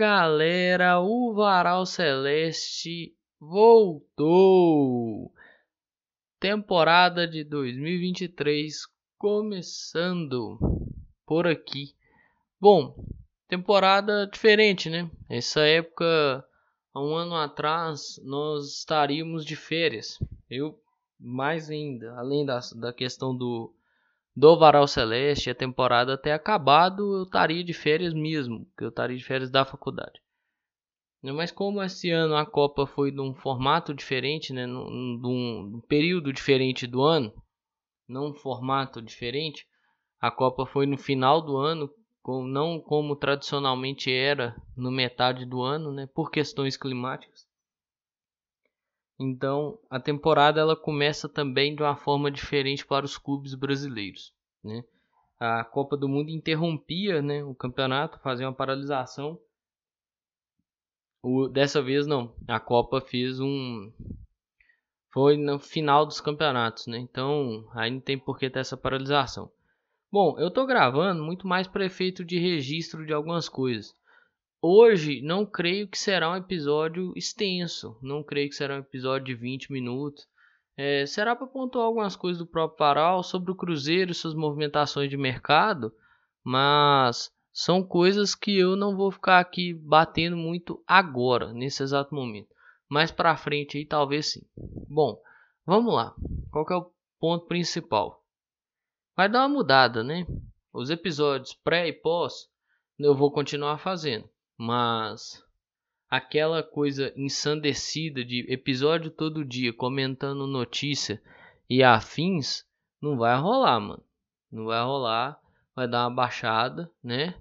Galera, o Varal Celeste voltou! Temporada de 2023 começando por aqui. Bom, temporada diferente, né? Essa época, há um ano atrás, nós estaríamos de férias. Eu, mais ainda, além da, da questão do do Varal Celeste, a temporada ter acabado, eu estaria de férias mesmo, que eu estaria de férias da faculdade. Mas como esse ano a Copa foi num formato diferente, né, num, período diferente do ano, não um formato diferente, a Copa foi no final do ano, não como tradicionalmente era no metade do ano, né, por questões climáticas. Então, a temporada ela começa também de uma forma diferente para os clubes brasileiros. Né? A Copa do Mundo interrompia né, o campeonato, fazia uma paralisação. O, dessa vez não, a Copa fez um. Foi no final dos campeonatos, né? Então aí não tem por que ter essa paralisação. Bom, eu tô gravando muito mais para efeito de registro de algumas coisas. Hoje não creio que será um episódio extenso, não creio que será um episódio de 20 minutos. É, será para pontuar algumas coisas do próprio Paral sobre o Cruzeiro e suas movimentações de mercado, mas são coisas que eu não vou ficar aqui batendo muito agora, nesse exato momento. Mais para frente aí talvez sim. Bom, vamos lá. Qual é o ponto principal? Vai dar uma mudada, né? Os episódios pré e pós eu vou continuar fazendo. Mas aquela coisa ensandecida de episódio todo dia comentando notícia e afins não vai rolar, mano. Não vai rolar, vai dar uma baixada, né?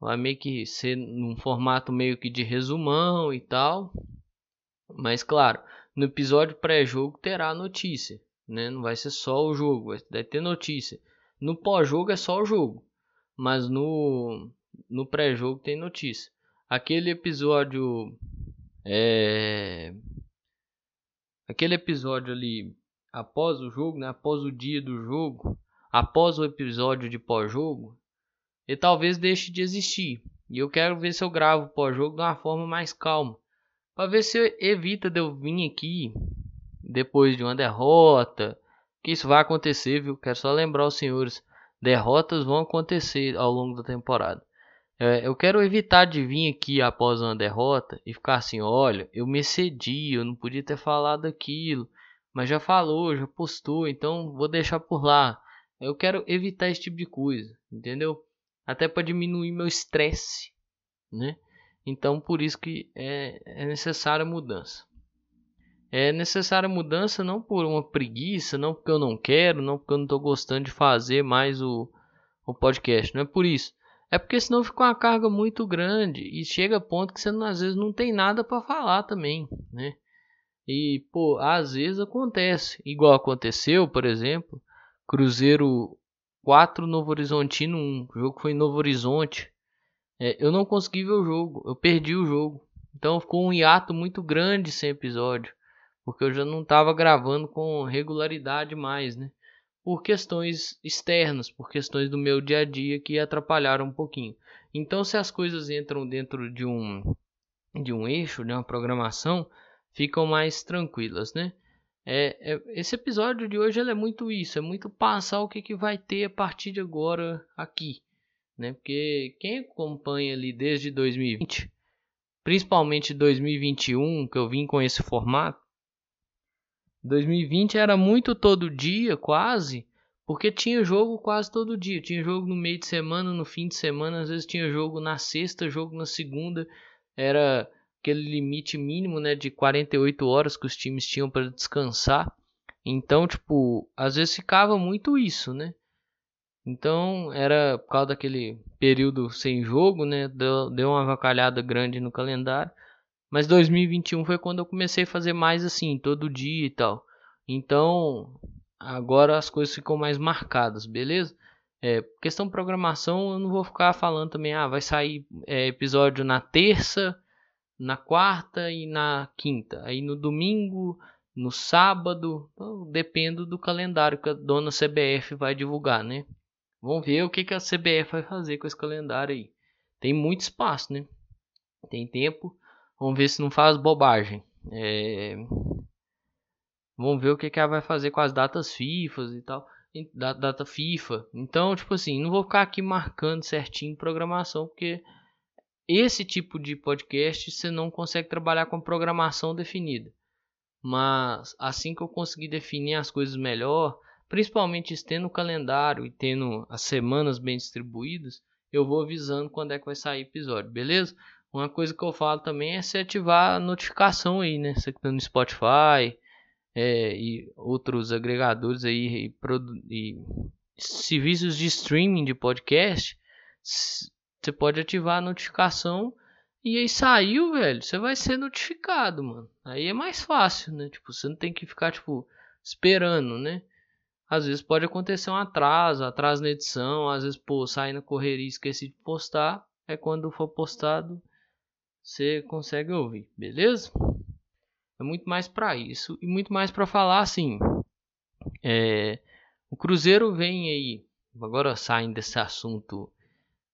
Vai meio que ser num formato meio que de resumão e tal. Mas claro, no episódio pré-jogo terá notícia, né? Não vai ser só o jogo, vai ter notícia. No pós-jogo é só o jogo, mas no no pré-jogo tem notícia aquele episódio é aquele episódio ali após o jogo, né, após o dia do jogo, após o episódio de pós-jogo, ele talvez deixe de existir. E eu quero ver se eu gravo pós-jogo de uma forma mais calma, para ver se evita de eu vir aqui depois de uma derrota, que isso vai acontecer, viu? Quero só lembrar os senhores, derrotas vão acontecer ao longo da temporada. É, eu quero evitar de vir aqui após uma derrota e ficar assim, olha, eu me excedi, eu não podia ter falado aquilo, mas já falou, já postou, então vou deixar por lá. Eu quero evitar esse tipo de coisa, entendeu? Até para diminuir meu estresse, né? Então por isso que é, é necessária mudança. É necessária mudança não por uma preguiça, não porque eu não quero, não porque eu não estou gostando de fazer mais o, o podcast, não é por isso é porque senão fica uma carga muito grande e chega a ponto que você às vezes não tem nada para falar também, né? E, pô, às vezes acontece, igual aconteceu, por exemplo, Cruzeiro 4 Novo Horizontino 1, o jogo foi em Novo Horizonte. É, eu não consegui ver o jogo, eu perdi o jogo. Então ficou um hiato muito grande sem episódio, porque eu já não estava gravando com regularidade mais, né? Por questões externas, por questões do meu dia a dia que atrapalharam um pouquinho. Então, se as coisas entram dentro de um de um eixo, de uma programação, ficam mais tranquilas, né? É, é, esse episódio de hoje é muito isso, é muito passar o que, que vai ter a partir de agora aqui, né? Porque quem acompanha ali desde 2020, principalmente 2021, que eu vim com esse formato, 2020 era muito todo dia, quase, porque tinha jogo quase todo dia. Tinha jogo no meio de semana, no fim de semana, às vezes tinha jogo na sexta, jogo na segunda. Era aquele limite mínimo, né, de 48 horas que os times tinham para descansar. Então, tipo, às vezes ficava muito isso, né? Então, era por causa daquele período sem jogo, né? Deu, deu uma vacalhada grande no calendário. Mas 2021 foi quando eu comecei a fazer mais assim, todo dia e tal. Então, agora as coisas ficam mais marcadas, beleza? É, questão programação, eu não vou ficar falando também, ah, vai sair é, episódio na terça, na quarta e na quinta. Aí no domingo, no sábado, então, dependo do calendário que a dona CBF vai divulgar, né? Vamos ver o que, que a CBF vai fazer com esse calendário aí. tem muito espaço, né? Tem tempo. Vamos ver se não faz bobagem. É... Vamos ver o que, que ela vai fazer com as datas FIFA e tal. Data FIFA. Então, tipo assim, não vou ficar aqui marcando certinho programação, porque esse tipo de podcast você não consegue trabalhar com programação definida. Mas assim que eu conseguir definir as coisas melhor, principalmente tendo o calendário e tendo as semanas bem distribuídas, eu vou avisando quando é que vai sair episódio, beleza? Uma coisa que eu falo também é se ativar a notificação aí, né? Você que tá no Spotify é, e outros agregadores aí e, e serviços de streaming de podcast, você pode ativar a notificação e aí saiu, velho, você vai ser notificado, mano. Aí é mais fácil, né? Tipo, você não tem que ficar, tipo, esperando, né? Às vezes pode acontecer um atraso, atraso na edição, às vezes, pô, sai na correria e esqueci de postar. É quando for postado, você consegue ouvir, beleza? É muito mais para isso e muito mais para falar assim. É, o Cruzeiro vem aí, agora saindo desse assunto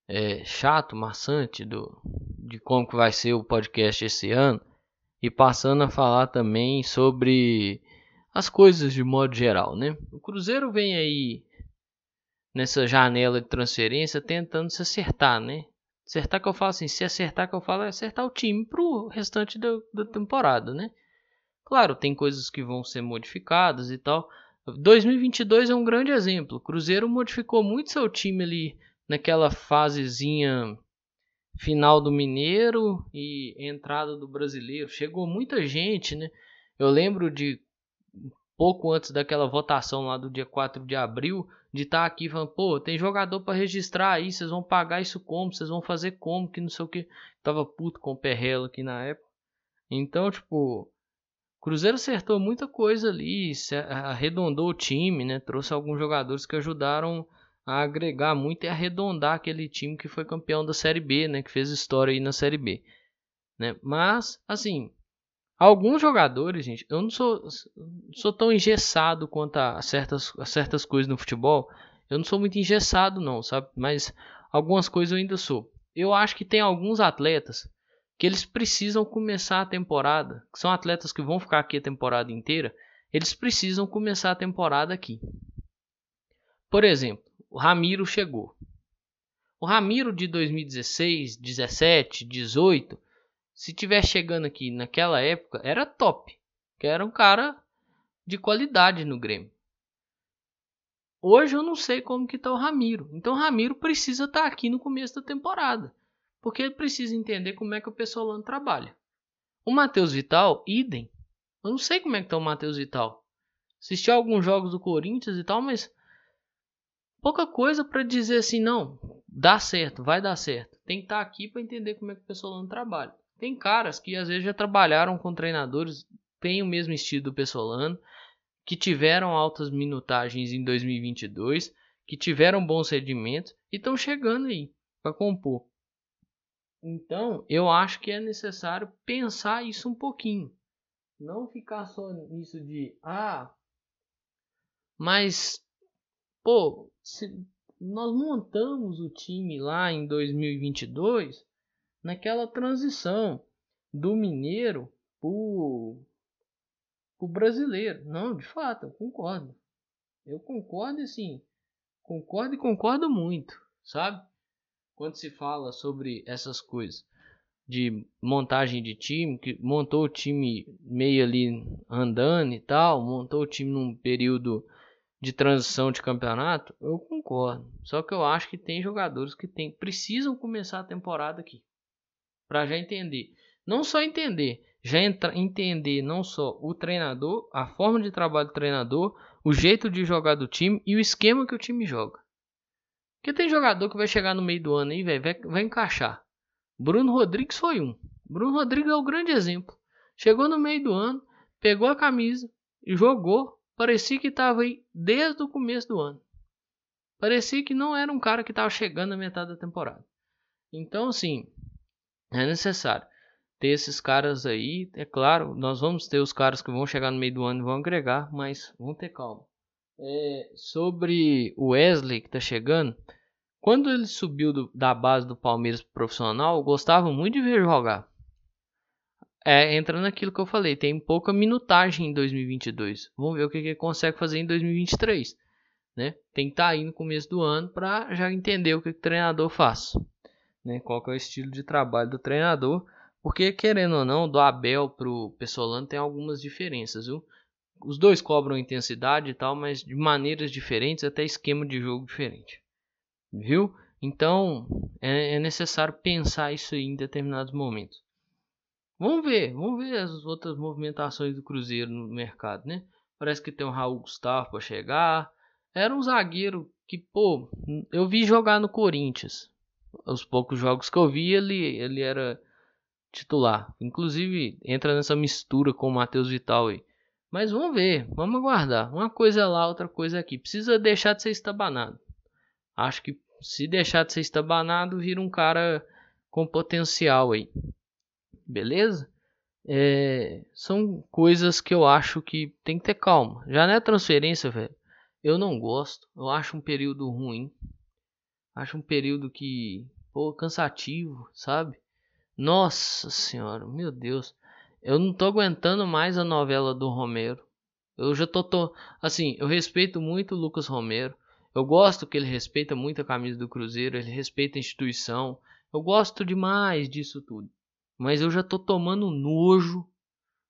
é, chato, maçante do, de como que vai ser o podcast esse ano e passando a falar também sobre as coisas de modo geral, né? O Cruzeiro vem aí nessa janela de transferência tentando se acertar, né? Acertar que eu falo assim, se acertar que eu falo é acertar o time pro restante da, da temporada, né? Claro, tem coisas que vão ser modificadas e tal. 2022 é um grande exemplo. O Cruzeiro modificou muito seu time ali naquela fasezinha final do Mineiro e entrada do Brasileiro. Chegou muita gente, né? Eu lembro de pouco antes daquela votação lá do dia 4 de abril, de estar tá aqui falando, pô, tem jogador para registrar aí, vocês vão pagar isso como? Vocês vão fazer como? Que não sei o que. Tava puto com o Perrelo aqui na época. Então, tipo, Cruzeiro acertou muita coisa ali, arredondou o time, né? Trouxe alguns jogadores que ajudaram a agregar muito e arredondar aquele time que foi campeão da Série B, né? Que fez história aí na Série B, né? Mas, assim, alguns jogadores, gente, eu não sou, sou tão engessado quanto a certas, a certas coisas no futebol. Eu não sou muito engessado, não, sabe? Mas algumas coisas eu ainda sou. Eu acho que tem alguns atletas que eles precisam começar a temporada, que são atletas que vão ficar aqui a temporada inteira, eles precisam começar a temporada aqui. Por exemplo, o Ramiro chegou. O Ramiro de 2016, 17, 18, se tiver chegando aqui naquela época, era top. Que era um cara de qualidade no Grêmio. Hoje eu não sei como que tá o Ramiro. Então o Ramiro precisa estar tá aqui no começo da temporada. Porque ele precisa entender como é que o Pessolano trabalha. O Matheus Vital, idem. Eu não sei como é que tá o Matheus Vital. Assisti alguns jogos do Corinthians e tal, mas pouca coisa para dizer assim, não, dá certo, vai dar certo. Tem que estar tá aqui para entender como é que o Pessolano trabalha. Tem caras que às vezes já trabalharam com treinadores, têm o mesmo estilo do Pessolano, que tiveram altas minutagens em 2022, que tiveram bons rendimentos e estão chegando aí para compor. Então, eu acho que é necessário pensar isso um pouquinho. Não ficar só nisso de, ah, mas pô, nós montamos o time lá em 2022 naquela transição do mineiro pro, pro brasileiro. Não, de fato, eu concordo. Eu concordo assim, concordo e concordo muito, sabe? Quando se fala sobre essas coisas de montagem de time, que montou o time meio ali andando e tal, montou o time num período de transição de campeonato, eu concordo. Só que eu acho que tem jogadores que tem, precisam começar a temporada aqui. Para já entender. Não só entender, já entra, entender não só o treinador, a forma de trabalho do treinador, o jeito de jogar do time e o esquema que o time joga. Porque tem jogador que vai chegar no meio do ano aí, véio, vai, vai encaixar. Bruno Rodrigues foi um. Bruno Rodrigues é o grande exemplo. Chegou no meio do ano, pegou a camisa e jogou parecia que estava aí desde o começo do ano. Parecia que não era um cara que estava chegando na metade da temporada. Então, assim, é necessário ter esses caras aí. É claro, nós vamos ter os caras que vão chegar no meio do ano e vão agregar, mas vamos ter calma. É, sobre o Wesley que está chegando, quando ele subiu do, da base do Palmeiras pro profissional, eu gostava muito de ver jogar. É, entra naquilo que eu falei, tem pouca minutagem em 2022. Vamos ver o que, que ele consegue fazer em 2023. Né? Tem que estar tá aí no começo do ano para já entender o que, que o treinador faz. Né? Qual é o estilo de trabalho do treinador. Porque, querendo ou não, do Abel pro Pessolano tem algumas diferenças, viu? Os dois cobram intensidade e tal, mas de maneiras diferentes, até esquema de jogo diferente. Viu? Então, é, é necessário pensar isso em determinados momentos. Vamos ver, vamos ver as outras movimentações do Cruzeiro no mercado, né? Parece que tem o Raul Gustavo para chegar. Era um zagueiro que, pô, eu vi jogar no Corinthians. Os poucos jogos que eu vi, ele, ele era titular. Inclusive, entra nessa mistura com o Matheus Vital aí. Mas vamos ver, vamos aguardar. Uma coisa é lá, outra coisa é aqui. Precisa deixar de ser estabanado. Acho que se deixar de ser estabanado, vira um cara com potencial aí. Beleza? É, são coisas que eu acho que tem que ter calma. Já não é transferência, velho. Eu não gosto. Eu acho um período ruim. Acho um período que, pô, cansativo, sabe? Nossa senhora, meu Deus. Eu não tô aguentando mais a novela do Romero. Eu já tô, tô assim, eu respeito muito o Lucas Romero. Eu gosto que ele respeita muito a camisa do Cruzeiro, ele respeita a instituição. Eu gosto demais disso tudo. Mas eu já tô tomando nojo,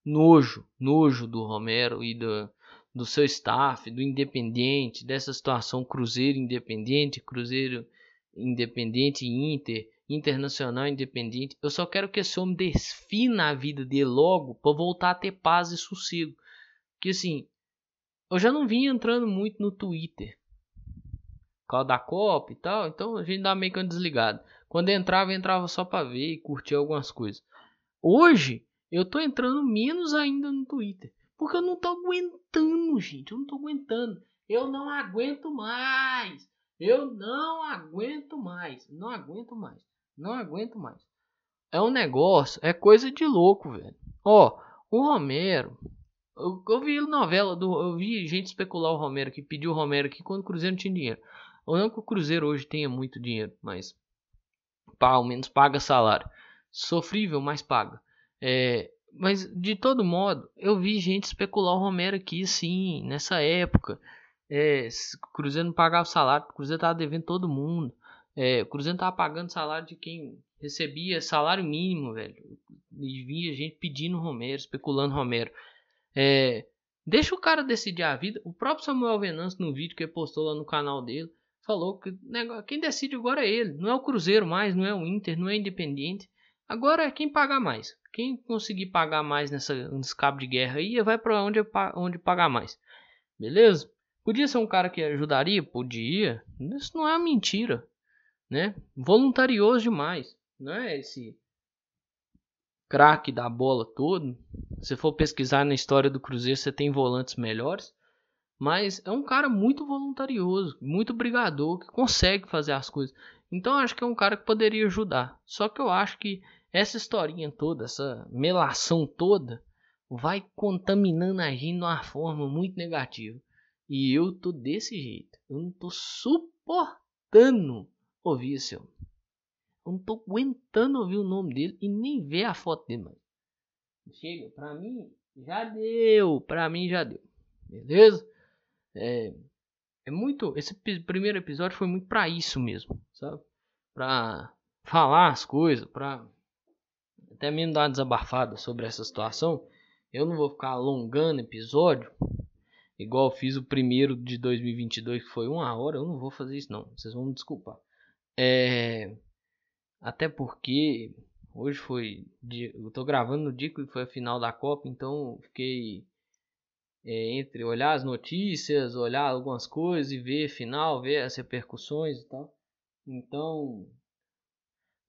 nojo, nojo do Romero e do, do seu staff, do Independente, dessa situação Cruzeiro Independente, Cruzeiro Independente Inter, Internacional Independente. Eu só quero que esse homem desfina a vida dele logo para voltar a ter paz e sossego. Que assim, eu já não vim entrando muito no Twitter. Por causa da Copa e tal, então a gente dá meio que um desligado. Quando entrava, entrava só para ver e curtir algumas coisas. Hoje, eu tô entrando menos ainda no Twitter. Porque eu não tô aguentando, gente. Eu não tô aguentando. Eu não aguento mais. Eu não aguento mais. Não aguento mais. Não aguento mais. É um negócio, é coisa de louco, velho. Ó, o Romero. Eu, eu vi novela do. Eu vi gente especular o Romero que pediu o Romero aqui quando o Cruzeiro não tinha dinheiro. Ou não que o Cruzeiro hoje tenha muito dinheiro, mas pá, ao menos paga salário. Sofrível, mas paga. É, mas de todo modo, eu vi gente especular o Romero aqui, sim, nessa época. É, Cruzeiro não pagava salário, Cruzeiro tava devendo todo mundo. É, Cruzeiro tava pagando salário de quem recebia salário mínimo, velho. E via gente pedindo Romero, especulando Romero. É, deixa o cara decidir a vida. O próprio Samuel Venâncio, no vídeo que ele postou lá no canal dele, falou que quem decide agora é ele. Não é o Cruzeiro mais, não é o Inter, não é o Independiente. Agora é quem pagar mais. Quem conseguir pagar mais nessa, nesse cabo de guerra aí, vai para onde, onde pagar mais. Beleza? Podia ser um cara que ajudaria? Podia. Isso não é mentira. Né? Voluntarioso demais. Não é esse craque da bola todo. Se for pesquisar na história do Cruzeiro, você tem volantes melhores. Mas é um cara muito voluntarioso, muito brigador, que consegue fazer as coisas. Então acho que é um cara que poderia ajudar. Só que eu acho que essa historinha toda, essa melação toda, vai contaminando a gente de uma forma muito negativa. E eu tô desse jeito. Eu não tô suportando ouvir esse homem. Eu não tô aguentando ouvir o nome dele e nem ver a foto dele mais. Chega, pra mim já deu. Pra mim já deu. Beleza? É, é muito. Esse primeiro episódio foi muito para isso mesmo, sabe? Pra falar as coisas, pra até mesmo dar uma desabafada sobre essa situação. Eu não vou ficar alongando episódio, igual fiz o primeiro de 2022, que foi uma hora. Eu não vou fazer isso, não. Vocês vão me desculpar. É. Até porque hoje foi. Eu tô gravando no dia que foi a final da Copa, então fiquei é, entre olhar as notícias, olhar algumas coisas e ver final, ver as repercussões e tal. Então,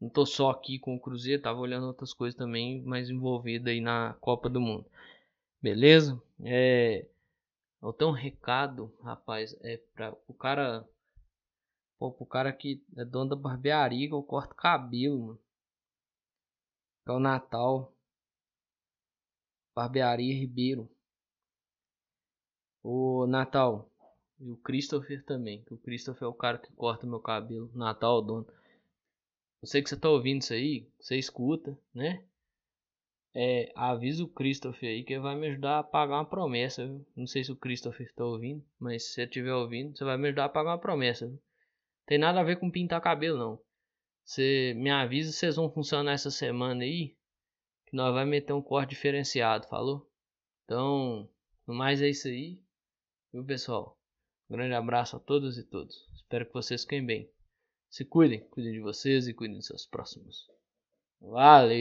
não tô só aqui com o Cruzeiro, tava olhando outras coisas também, mais envolvida aí na Copa do Mundo. Beleza? É, eu tenho um recado, rapaz, é para o cara, pô, pro cara que é dono da barbearia que eu corto cabelo, mano. É o Natal. Barbearia Ribeiro. O Natal, E o Christopher também. Que o Christopher é o cara que corta meu cabelo. Natal, dono. Eu sei que você tá ouvindo isso aí. Você escuta, né? É, avisa o Christopher aí que ele vai me ajudar a pagar uma promessa. Viu? Não sei se o Christopher está ouvindo, mas se você estiver ouvindo, você vai me ajudar a pagar uma promessa. Viu? Tem nada a ver com pintar cabelo, não. Você me avisa se vocês vão funcionar essa semana aí, que nós vai meter um corte diferenciado, falou? Então, no mais é isso aí, viu pessoal? Um grande abraço a todos e todos. Espero que vocês fiquem bem. Se cuidem, cuidem de vocês e cuidem dos seus próximos. Valeu!